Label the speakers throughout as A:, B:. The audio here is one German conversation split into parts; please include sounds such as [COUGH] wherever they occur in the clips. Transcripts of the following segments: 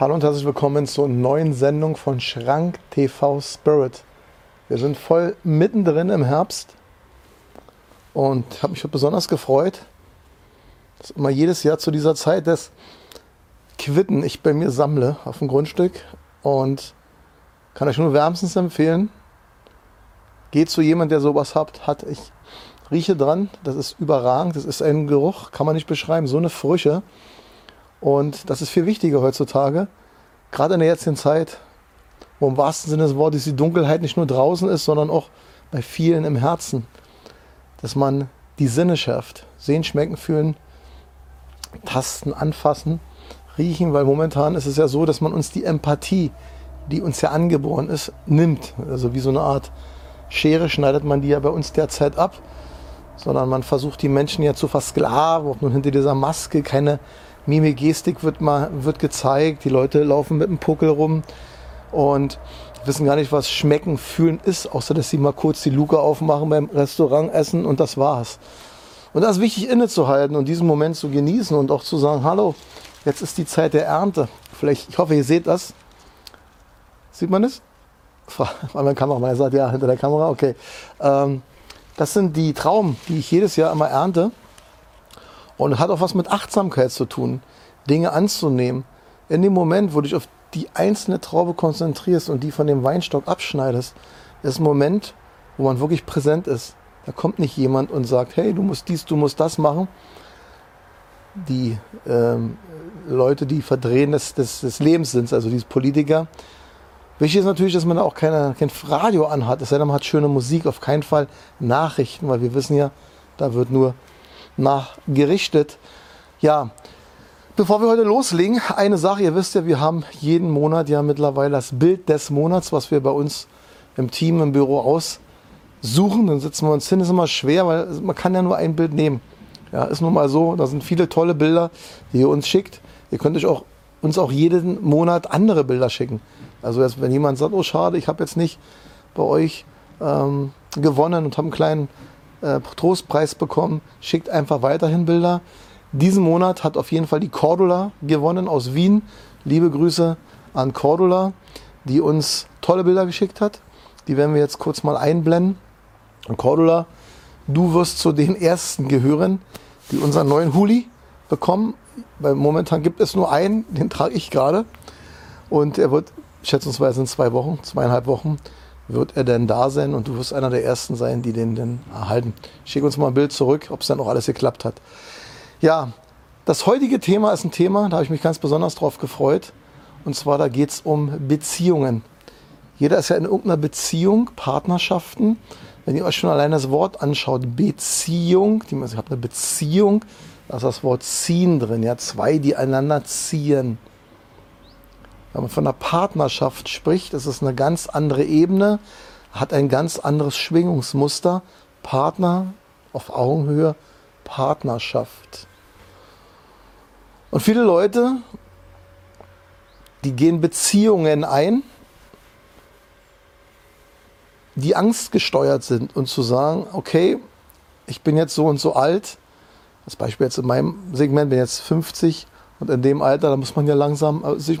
A: Hallo und herzlich willkommen zur neuen Sendung von Schrank TV Spirit. Wir sind voll mittendrin im Herbst und habe mich besonders gefreut, dass immer jedes Jahr zu dieser Zeit des Quitten ich bei mir sammle auf dem Grundstück und kann euch nur wärmstens empfehlen, geht zu jemand, der sowas hat, hat. Ich rieche dran, das ist überragend, das ist ein Geruch, kann man nicht beschreiben, so eine Frische. Und das ist viel wichtiger heutzutage, gerade in der jetzigen Zeit, wo im wahrsten Sinne des Wortes die Dunkelheit nicht nur draußen ist, sondern auch bei vielen im Herzen, dass man die Sinne schärft. Sehen, schmecken, fühlen, tasten, anfassen, riechen, weil momentan ist es ja so, dass man uns die Empathie, die uns ja angeboren ist, nimmt. Also wie so eine Art Schere schneidet man die ja bei uns derzeit ab, sondern man versucht die Menschen ja zu versklaven, auch nun hinter dieser Maske keine Mimik, Gestik wird mal wird gezeigt, die Leute laufen mit dem Puckel rum und wissen gar nicht, was schmecken, fühlen ist, außer dass sie mal kurz die Luke aufmachen beim Restaurant essen und das war's. Und das ist wichtig innezuhalten und diesen Moment zu genießen und auch zu sagen, hallo, jetzt ist die Zeit der Ernte. Vielleicht, ich hoffe, ihr seht das. Sieht man es? [LAUGHS] Mein Kameramann sagt ja, hinter der Kamera, okay. Ähm, das sind die Trauben, die ich jedes Jahr immer ernte. Und hat auch was mit Achtsamkeit zu tun, Dinge anzunehmen. In dem Moment, wo du dich auf die einzelne Traube konzentrierst und die von dem Weinstock abschneidest, ist ein Moment, wo man wirklich präsent ist. Da kommt nicht jemand und sagt, hey, du musst dies, du musst das machen. Die ähm, Leute, die verdrehen des, des, des Lebens sind, also diese Politiker. Wichtig ist natürlich, dass man da auch keine, kein Radio anhat, es sei denn, man hat schöne Musik, auf keinen Fall Nachrichten, weil wir wissen ja, da wird nur nachgerichtet. Ja, bevor wir heute loslegen, eine Sache, ihr wisst ja, wir haben jeden Monat ja mittlerweile das Bild des Monats, was wir bei uns im Team, im Büro aussuchen. Dann sitzen wir uns hin, ist immer schwer, weil man kann ja nur ein Bild nehmen. Ja, ist nun mal so, da sind viele tolle Bilder, die ihr uns schickt. Ihr könnt euch auch, uns auch jeden Monat andere Bilder schicken. Also wenn jemand sagt, oh schade, ich habe jetzt nicht bei euch ähm, gewonnen und habe einen kleinen äh, Trostpreis bekommen. Schickt einfach weiterhin Bilder. Diesen Monat hat auf jeden Fall die Cordula gewonnen aus Wien. Liebe Grüße an Cordula, die uns tolle Bilder geschickt hat. Die werden wir jetzt kurz mal einblenden. Und Cordula, du wirst zu den ersten gehören, die unseren neuen Huli bekommen. Weil momentan gibt es nur einen, den trage ich gerade. Und er wird schätzungsweise in zwei Wochen, zweieinhalb Wochen, wird er denn da sein und du wirst einer der Ersten sein, die den denn erhalten. Schick uns mal ein Bild zurück, ob es dann auch alles geklappt hat. Ja, das heutige Thema ist ein Thema, da habe ich mich ganz besonders drauf gefreut. Und zwar, da geht es um Beziehungen. Jeder ist ja in irgendeiner Beziehung, Partnerschaften. Wenn ihr euch schon allein das Wort anschaut, Beziehung, die, ich habe eine Beziehung, da ist das Wort ziehen drin, ja, zwei, die einander ziehen. Wenn man von einer Partnerschaft spricht, ist es eine ganz andere Ebene, hat ein ganz anderes Schwingungsmuster. Partner auf Augenhöhe, Partnerschaft. Und viele Leute, die gehen Beziehungen ein, die angstgesteuert sind und zu sagen, okay, ich bin jetzt so und so alt, das Beispiel jetzt in meinem Segment, bin jetzt 50 und in dem Alter, da muss man ja langsam äh, sich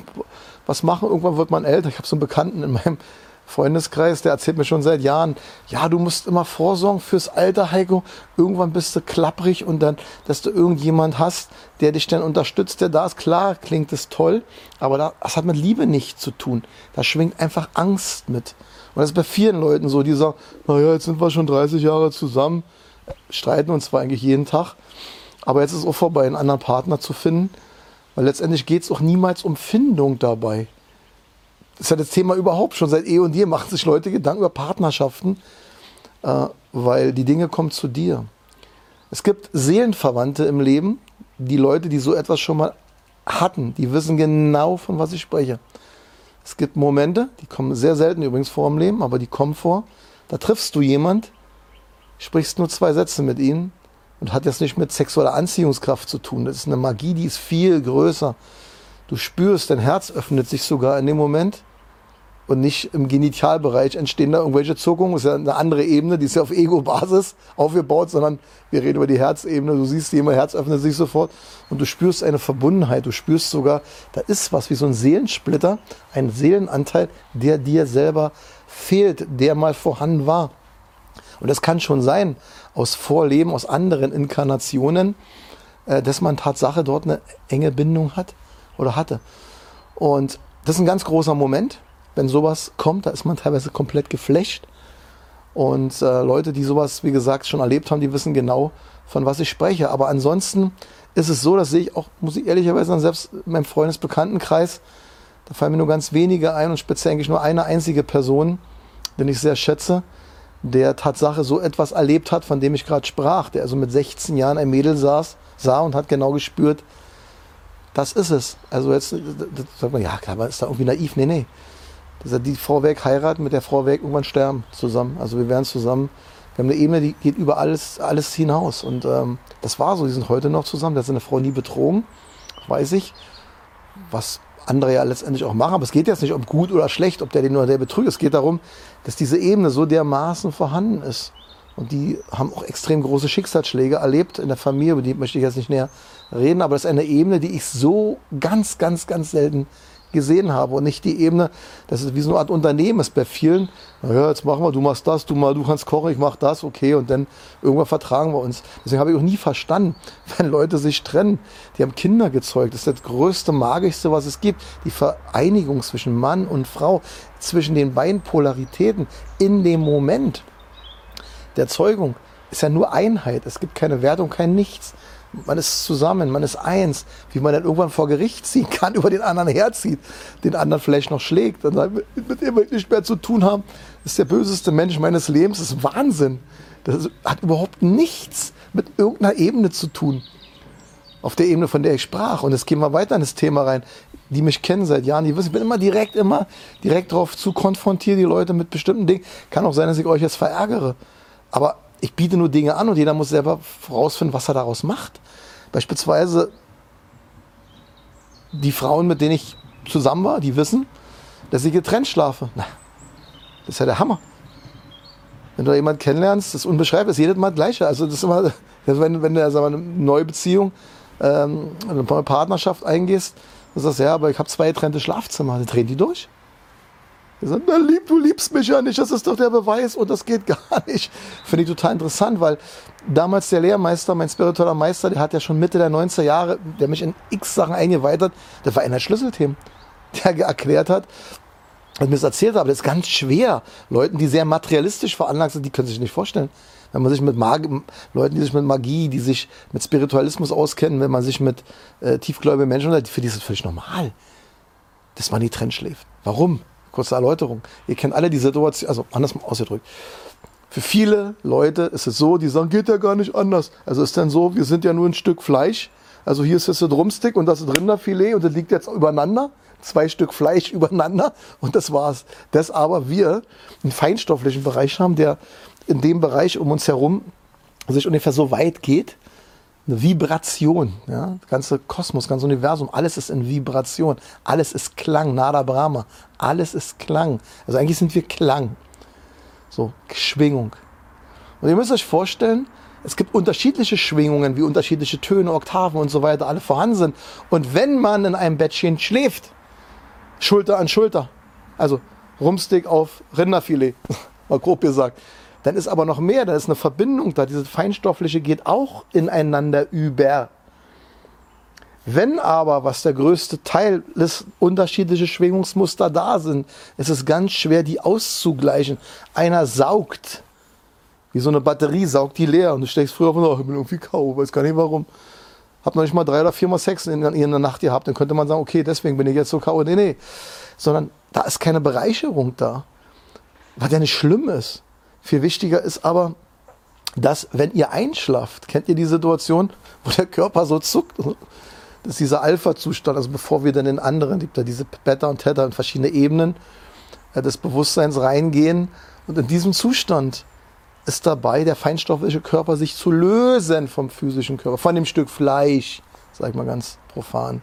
A: was machen. Irgendwann wird man älter. Ich habe so einen Bekannten in meinem Freundeskreis, der erzählt mir schon seit Jahren, ja, du musst immer vorsorgen fürs Alter, Heiko. Irgendwann bist du klapprig und dann, dass du irgendjemand hast, der dich dann unterstützt, der da ist. Klar, klingt es toll, aber das hat mit Liebe nichts zu tun. Da schwingt einfach Angst mit. Und das ist bei vielen Leuten so, die sagen, naja, jetzt sind wir schon 30 Jahre zusammen, streiten uns zwar eigentlich jeden Tag, aber jetzt ist es auch vorbei, einen anderen Partner zu finden weil letztendlich geht es auch niemals um Findung dabei. Das ist ja das Thema überhaupt schon. Seit eh und je machen sich Leute Gedanken über Partnerschaften, äh, weil die Dinge kommen zu dir. Es gibt Seelenverwandte im Leben, die Leute, die so etwas schon mal hatten, die wissen genau, von was ich spreche. Es gibt Momente, die kommen sehr selten übrigens vor im Leben, aber die kommen vor. Da triffst du jemand, sprichst nur zwei Sätze mit ihnen und hat jetzt nicht mit sexueller Anziehungskraft zu tun. Das ist eine Magie, die ist viel größer. Du spürst, dein Herz öffnet sich sogar in dem Moment und nicht im Genitalbereich entstehen da irgendwelche Zuckungen. Das ist ja eine andere Ebene, die ist ja auf Ego-Basis aufgebaut, sondern wir reden über die Herzebene. Du siehst, jemand Herz öffnet sich sofort und du spürst eine Verbundenheit. Du spürst sogar, da ist was wie so ein Seelensplitter, ein Seelenanteil, der dir selber fehlt, der mal vorhanden war. Und das kann schon sein, aus Vorleben, aus anderen Inkarnationen, äh, dass man Tatsache dort eine enge Bindung hat oder hatte. Und das ist ein ganz großer Moment wenn sowas kommt, da ist man teilweise komplett geflecht. Und äh, Leute, die sowas, wie gesagt, schon erlebt haben, die wissen genau, von was ich spreche. Aber ansonsten ist es so, das sehe ich auch, muss ich ehrlicherweise sagen, selbst in meinem Freundesbekanntenkreis, da fallen mir nur ganz wenige ein und speziell eigentlich nur eine einzige Person, den ich sehr schätze, der Tatsache so etwas erlebt hat, von dem ich gerade sprach, der also mit 16 Jahren ein Mädel saß, sah und hat genau gespürt, das ist es. Also jetzt sagt man, ja, klar, ist da irgendwie naiv. Nee, nee dass er die Frau weg heiraten, mit der Frau weg irgendwann sterben zusammen. Also wir werden zusammen, wir haben eine Ebene, die geht über alles, alles hinaus. Und ähm, das war so, die sind heute noch zusammen. Der hat seine Frau nie betrogen, weiß ich. Was andere ja letztendlich auch machen. Aber es geht jetzt nicht um gut oder schlecht, ob der den oder der betrügt. Es geht darum, dass diese Ebene so dermaßen vorhanden ist. Und die haben auch extrem große Schicksalsschläge erlebt in der Familie, über die möchte ich jetzt nicht näher reden, aber das ist eine Ebene, die ich so ganz, ganz, ganz selten gesehen habe und nicht die Ebene, das ist wie so eine Art Unternehmen ist bei vielen. Naja, jetzt machen wir, du machst das, du mal, du kannst kochen, ich mach das, okay, und dann irgendwann vertragen wir uns. Deswegen habe ich auch nie verstanden, [LAUGHS] wenn Leute sich trennen. Die haben Kinder gezeugt. Das ist das größte, magischste, was es gibt. Die Vereinigung zwischen Mann und Frau, zwischen den beiden Polaritäten in dem Moment der Zeugung ist ja nur Einheit. Es gibt keine Wertung, kein Nichts man ist zusammen, man ist eins, wie man dann irgendwann vor Gericht ziehen kann, [LAUGHS] über den anderen herzieht, den anderen vielleicht noch schlägt, und dann mit dem nicht mehr zu tun haben, ist der böseste Mensch meines Lebens, das ist Wahnsinn. Das hat überhaupt nichts mit irgendeiner Ebene zu tun. Auf der Ebene, von der ich sprach. Und jetzt gehen wir weiter in das Thema rein. Die mich kennen seit Jahren, die wissen, ich bin immer direkt, immer direkt darauf zu konfrontieren, die Leute mit bestimmten Dingen. Kann auch sein, dass ich euch jetzt verärgere. Aber ich biete nur Dinge an und jeder muss selber herausfinden, was er daraus macht. Beispielsweise die Frauen, mit denen ich zusammen war, die wissen, dass ich getrennt schlafe. Na, das ist ja der Hammer. Wenn du jemanden kennenlernst, das ist unbeschreiblich, ist jedes Mal das Gleiche. Also das ist immer, wenn, wenn du sagen wir, eine neue Beziehung, ähm, eine Partnerschaft eingehst, dann sagst ja, aber ich habe zwei getrennte Schlafzimmer, dann drehen die durch. Er sagt, na lieb, du liebst mich ja nicht, das ist doch der Beweis und das geht [LAUGHS] gar nicht. Finde ich total interessant, weil damals der Lehrmeister, mein spiritueller Meister, der hat ja schon Mitte der 90er Jahre, der mich in x Sachen eingeweiht hat, das war einer der Schlüsselthemen, [LAUGHS] der erklärt hat, und mir das erzählt hat, aber das ist ganz schwer. Leuten, die sehr materialistisch veranlagt sind, die können sich nicht vorstellen. Wenn man sich mit Magie, Leuten, die sich mit Magie, die sich mit Spiritualismus auskennen, wenn man sich mit äh, tiefgläubigen Menschen unterhält, für die ist es völlig normal, dass man nicht drin schläft. Warum? Kurze Erläuterung. Ihr kennt alle die Situation, also anders ausgedrückt. Für viele Leute ist es so, die sagen, geht ja gar nicht anders. Also ist dann so, wir sind ja nur ein Stück Fleisch. Also hier ist jetzt ein Drumstick und das ist Rinderfilet und das liegt jetzt übereinander. Zwei Stück Fleisch [LAUGHS] übereinander und das war's. Das aber wir einen feinstofflichen Bereich haben, der in dem Bereich um uns herum sich ungefähr so weit geht, eine Vibration. Ja? Das ganze Kosmos, das ganze Universum, alles ist in Vibration. Alles ist Klang, Nada Brahma. Alles ist Klang. Also eigentlich sind wir Klang. So, Schwingung. Und ihr müsst euch vorstellen, es gibt unterschiedliche Schwingungen, wie unterschiedliche Töne, Oktaven und so weiter, alle vorhanden sind. Und wenn man in einem Bettchen schläft, Schulter an Schulter, also Rumstick auf Rinderfilet, [LAUGHS] mal grob gesagt, dann ist aber noch mehr, da ist eine Verbindung da. Diese feinstoffliche geht auch ineinander über. Wenn aber, was der größte Teil ist, unterschiedliche Schwingungsmuster da sind, ist es ganz schwer, die auszugleichen. Einer saugt, wie so eine Batterie, saugt die leer. Und du steckst früher von, oh, ich bin irgendwie K.O., weiß gar nicht warum. Hab noch nicht mal drei oder viermal Sex in, in der Nacht gehabt. Dann könnte man sagen, okay, deswegen bin ich jetzt so K.O. Nee, nee. Sondern da ist keine Bereicherung da. Was ja nicht schlimm ist. Viel wichtiger ist aber, dass wenn ihr einschlaft, kennt ihr die Situation, wo der Körper so zuckt? Das ist dieser Alpha-Zustand, also bevor wir dann in anderen, gibt da diese Beta und Theta und verschiedene Ebenen äh, des Bewusstseins reingehen. Und in diesem Zustand ist dabei, der feinstoffliche Körper sich zu lösen vom physischen Körper, von dem Stück Fleisch, sag ich mal ganz profan.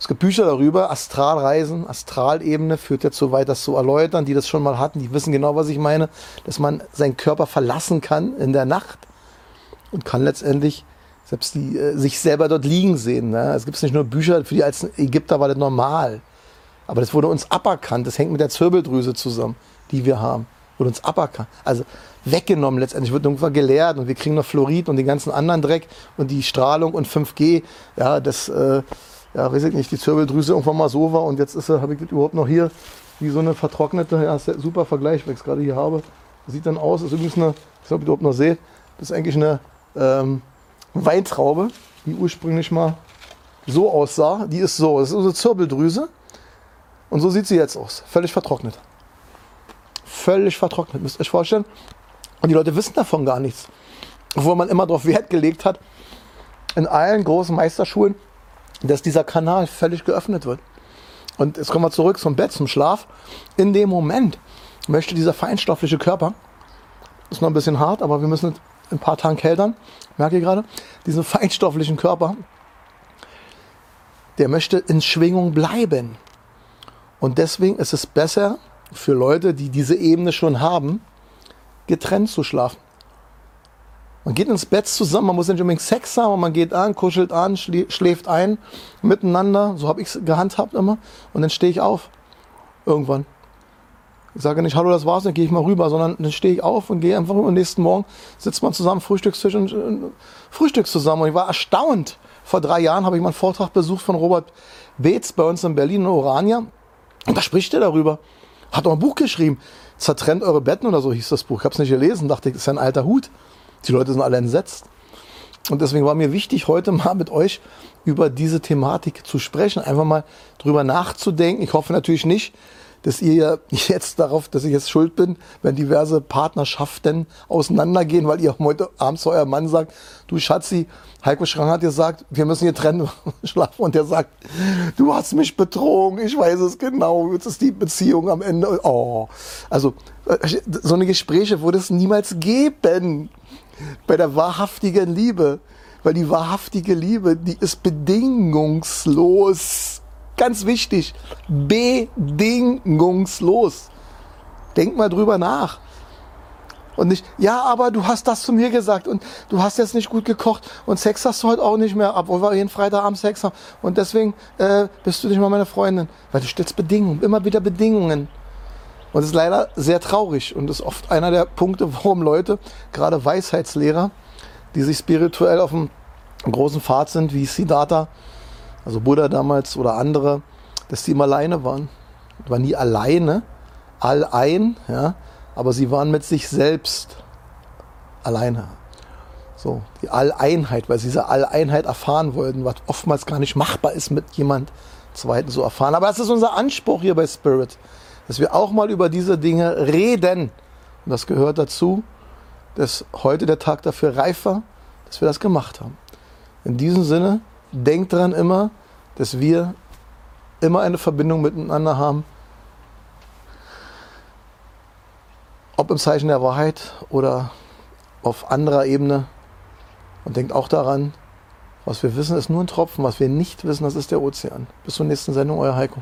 A: Es gibt Bücher darüber, Astralreisen, Astralebene führt jetzt so weit, das zu erläutern. Die das schon mal hatten, die wissen genau, was ich meine, dass man seinen Körper verlassen kann in der Nacht und kann letztendlich selbst die, äh, sich selber dort liegen sehen. Ne? Es gibt nicht nur Bücher, für die als Ägypter war das normal. Aber das wurde uns aberkannt. Das hängt mit der Zirbeldrüse zusammen, die wir haben. Wurde uns aberkannt. Also weggenommen letztendlich, wird irgendwann gelehrt und wir kriegen noch Fluorid und den ganzen anderen Dreck und die Strahlung und 5G. Ja, das, äh, ja, weiß ich nicht, die Zirbeldrüse irgendwann mal so war und jetzt ist habe ich das überhaupt noch hier wie so eine vertrocknete, ja, super Vergleich, weil ich es gerade hier habe. Sieht dann aus, ist übrigens eine, ich glaube, ihr überhaupt noch seht, das ist eigentlich eine ähm, Weintraube, die ursprünglich mal so aussah. Die ist so, das ist unsere Zirbeldrüse. Und so sieht sie jetzt aus. Völlig vertrocknet. Völlig vertrocknet, müsst ihr euch vorstellen. Und die Leute wissen davon gar nichts. Obwohl man immer darauf Wert gelegt hat, in allen großen Meisterschulen, dass dieser Kanal völlig geöffnet wird. Und jetzt kommen wir zurück zum Bett, zum Schlaf. In dem Moment möchte dieser feinstoffliche Körper, ist noch ein bisschen hart, aber wir müssen ein paar Tagen kältern, merke ich gerade, diesen feinstofflichen Körper, der möchte in Schwingung bleiben. Und deswegen ist es besser für Leute, die diese Ebene schon haben, getrennt zu schlafen. Man geht ins Bett zusammen, man muss nicht unbedingt Sex haben, man geht an, kuschelt an, schläft ein, miteinander, so habe ich es gehandhabt immer, und dann stehe ich auf. Irgendwann. Ich sage nicht, hallo, das war's, dann gehe ich mal rüber, sondern dann stehe ich auf und gehe einfach am nächsten Morgen, sitzt man zusammen, Frühstückstisch und äh, Frühstück zusammen. Und ich war erstaunt. Vor drei Jahren habe ich mal einen Vortrag besucht von Robert Beetz bei uns in Berlin in Orania. Und da spricht er darüber. Hat auch ein Buch geschrieben. Zertrennt eure Betten oder so hieß das Buch. Ich habe es nicht gelesen, dachte ich, das ist ein alter Hut. Die Leute sind alle entsetzt. Und deswegen war mir wichtig, heute mal mit euch über diese Thematik zu sprechen, einfach mal drüber nachzudenken. Ich hoffe natürlich nicht, dass ihr [LAUGHS] jetzt darauf, dass ich jetzt schuld bin, wenn diverse Partnerschaften auseinandergehen, weil ihr heute abends zu eurem Mann sagt, du Schatzi, Heiko Schrang hat gesagt, wir müssen hier trennen [LAUGHS] schlafen und der sagt, du hast mich betrogen, ich weiß es genau, jetzt ist die Beziehung am Ende. Oh, also äh, so eine Gespräche würde es niemals geben bei der wahrhaftigen Liebe, weil die wahrhaftige Liebe, die ist bedingungslos ganz wichtig, bedingungslos. Denk mal drüber nach. Und nicht, ja, aber du hast das zu mir gesagt und du hast jetzt nicht gut gekocht und Sex hast du heute auch nicht mehr, obwohl wir jeden Freitagabend Sex haben. Und deswegen äh, bist du nicht mal meine Freundin. Weil du stellst Bedingungen, immer wieder Bedingungen. Und das ist leider sehr traurig und ist oft einer der Punkte, [LAUGHS] warum Leute, gerade Weisheitslehrer, die sich spirituell auf einem großen Pfad sind, wie Siddhartha, also Buddha damals oder andere, dass die immer alleine waren. Die waren nie alleine, allein, ja, aber sie waren mit sich selbst alleine. So, die Alleinheit, weil sie diese Alleinheit erfahren wollten, was oftmals gar nicht machbar ist, mit jemand Zweiten zu erfahren. Aber das ist unser Anspruch hier bei Spirit, dass wir auch mal über diese Dinge reden. Und das gehört dazu, dass heute der Tag dafür reif war, dass wir das gemacht haben. In diesem Sinne, denkt daran immer, dass wir immer eine Verbindung miteinander haben, ob im Zeichen der Wahrheit oder auf anderer Ebene. Und denkt auch daran, was wir wissen, ist nur ein Tropfen, was wir nicht wissen, das ist der Ozean. Bis zur nächsten Sendung, euer Heiko.